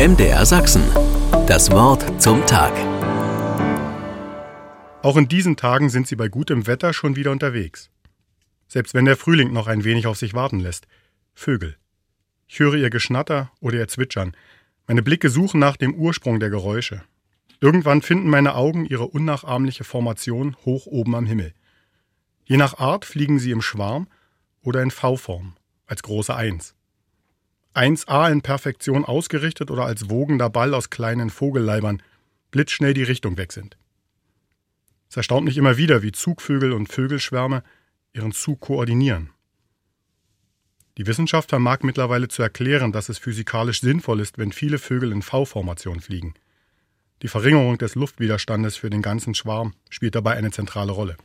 MDR Sachsen. Das Wort zum Tag. Auch in diesen Tagen sind sie bei gutem Wetter schon wieder unterwegs. Selbst wenn der Frühling noch ein wenig auf sich warten lässt. Vögel. Ich höre ihr Geschnatter oder ihr Zwitschern. Meine Blicke suchen nach dem Ursprung der Geräusche. Irgendwann finden meine Augen ihre unnachahmliche Formation hoch oben am Himmel. Je nach Art fliegen sie im Schwarm oder in V-Form, als große Eins. 1a in Perfektion ausgerichtet oder als wogender Ball aus kleinen Vogelleibern blitzschnell die Richtung weg sind. Es erstaunt mich immer wieder, wie Zugvögel und Vögelschwärme ihren Zug koordinieren. Die Wissenschaft vermag mittlerweile zu erklären, dass es physikalisch sinnvoll ist, wenn viele Vögel in V-Formation fliegen. Die Verringerung des Luftwiderstandes für den ganzen Schwarm spielt dabei eine zentrale Rolle.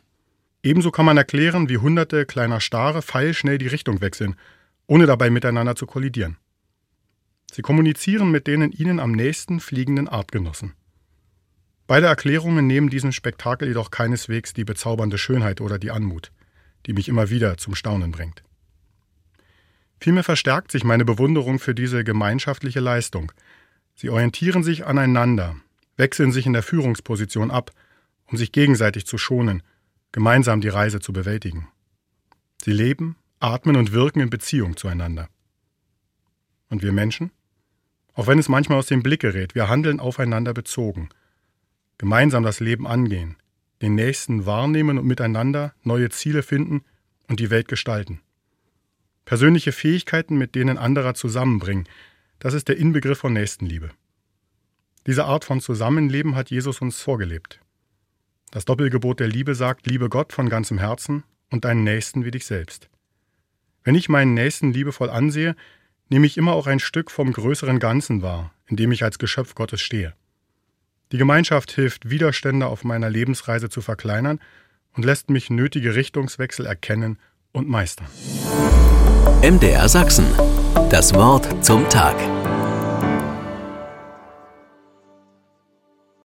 Ebenso kann man erklären, wie hunderte kleiner Stare pfeilschnell die Richtung wechseln ohne dabei miteinander zu kollidieren. Sie kommunizieren mit den ihnen am nächsten fliegenden Artgenossen. Beide Erklärungen nehmen diesem Spektakel jedoch keineswegs die bezaubernde Schönheit oder die Anmut, die mich immer wieder zum Staunen bringt. Vielmehr verstärkt sich meine Bewunderung für diese gemeinschaftliche Leistung. Sie orientieren sich aneinander, wechseln sich in der Führungsposition ab, um sich gegenseitig zu schonen, gemeinsam die Reise zu bewältigen. Sie leben, atmen und wirken in Beziehung zueinander. Und wir Menschen? Auch wenn es manchmal aus dem Blick gerät, wir handeln aufeinander bezogen. Gemeinsam das Leben angehen, den Nächsten wahrnehmen und miteinander neue Ziele finden und die Welt gestalten. Persönliche Fähigkeiten mit denen anderer zusammenbringen, das ist der Inbegriff von Nächstenliebe. Diese Art von Zusammenleben hat Jesus uns vorgelebt. Das Doppelgebot der Liebe sagt, liebe Gott von ganzem Herzen und deinen Nächsten wie dich selbst. Wenn ich meinen Nächsten liebevoll ansehe, nehme ich immer auch ein Stück vom größeren Ganzen wahr, in dem ich als Geschöpf Gottes stehe. Die Gemeinschaft hilft, Widerstände auf meiner Lebensreise zu verkleinern und lässt mich nötige Richtungswechsel erkennen und meistern. MDR Sachsen. Das Wort zum Tag.